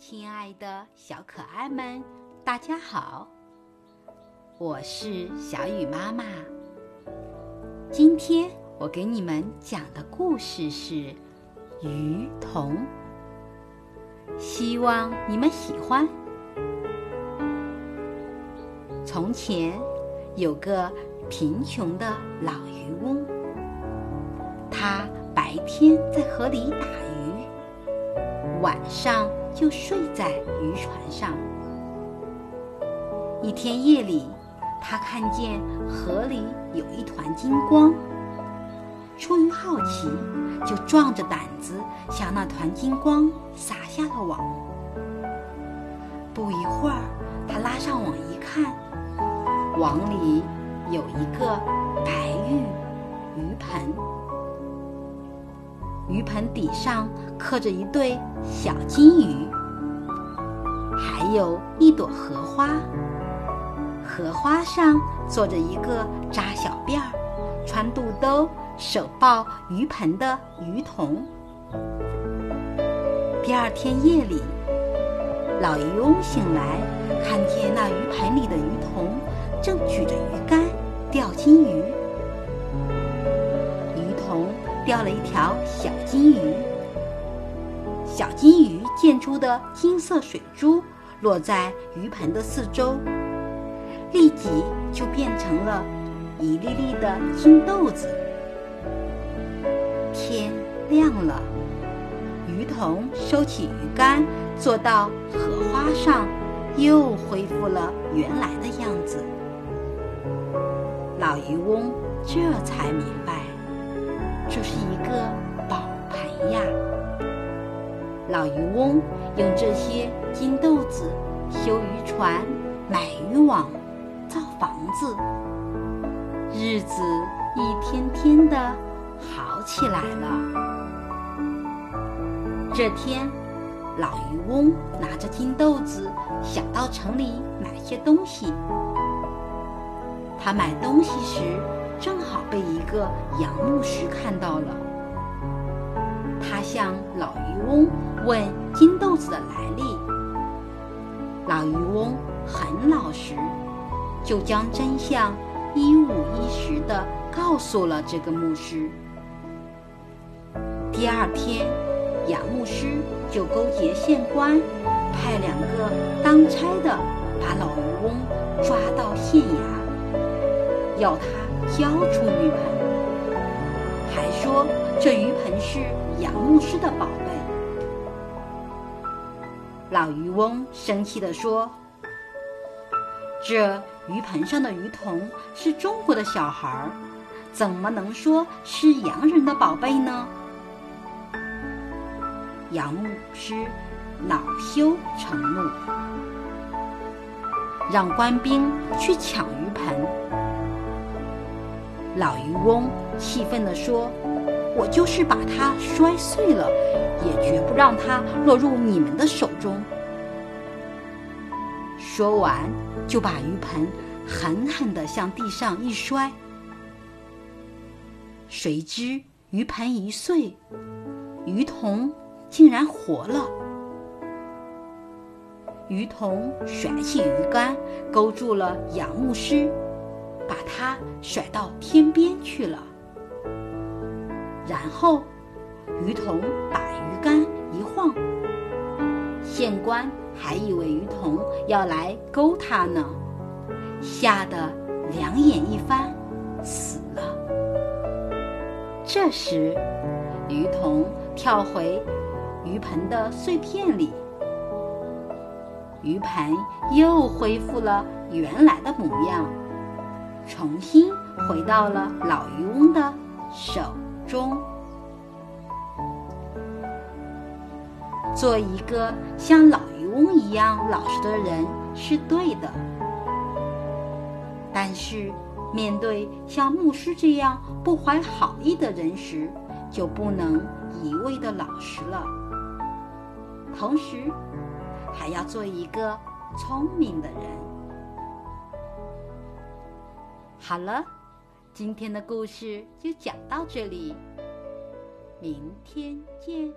亲爱的小可爱们，大家好！我是小雨妈妈。今天我给你们讲的故事是《鱼童》，希望你们喜欢。从前有个贫穷的老渔翁，他白天在河里打鱼，晚上。就睡在渔船上。一天夜里，他看见河里有一团金光，出于好奇，就壮着胆子向那团金光撒下了网。不一会儿，他拉上网一看，网里有一个白玉鱼盆。鱼盆底上刻着一对小金鱼，还有一朵荷花。荷花上坐着一个扎小辫儿、穿肚兜、手抱鱼盆的鱼童。第二天夜里，老渔翁醒来，看见那鱼盆里的鱼童正举着鱼竿钓金鱼。钓了一条小金鱼，小金鱼溅出的金色水珠落在鱼盆的四周，立即就变成了一粒粒的金豆子。天亮了，鱼童收起鱼竿，坐到荷花上，又恢复了原来的样子。老渔翁这才明白。这是一个宝盆呀！老渔翁用这些金豆子修渔船、买渔网、造房子，日子一天天的好起来了。这天，老渔翁拿着金豆子，想到城里买些东西。他买东西时，正好被一个洋牧师看到了，他向老渔翁问金豆子的来历。老渔翁很老实，就将真相一五一十的告诉了这个牧师。第二天，杨牧师就勾结县官，派两个当差的把老渔翁抓到县衙，要他。交出鱼盆，还说这鱼盆是杨牧师的宝贝。老渔翁生气地说：“这鱼盆上的鱼童是中国的小孩，怎么能说是洋人的宝贝呢？”杨牧师恼羞成怒，让官兵去抢鱼盆。老渔翁气愤地说：“我就是把它摔碎了，也绝不让它落入你们的手中。”说完，就把鱼盆狠狠地向地上一摔。谁知鱼盆一碎，鱼童竟然活了。鱼童甩起鱼竿，勾住了杨牧师。把它甩到天边去了。然后，鱼童把鱼竿一晃，县官还以为鱼童要来勾他呢，吓得两眼一翻，死了。这时，鱼童跳回鱼盆的碎片里，鱼盆又恢复了原来的模样。重新回到了老渔翁的手中。做一个像老渔翁一样老实的人是对的，但是面对像牧师这样不怀好意的人时，就不能一味的老实了。同时，还要做一个聪明的人。好了，今天的故事就讲到这里，明天见。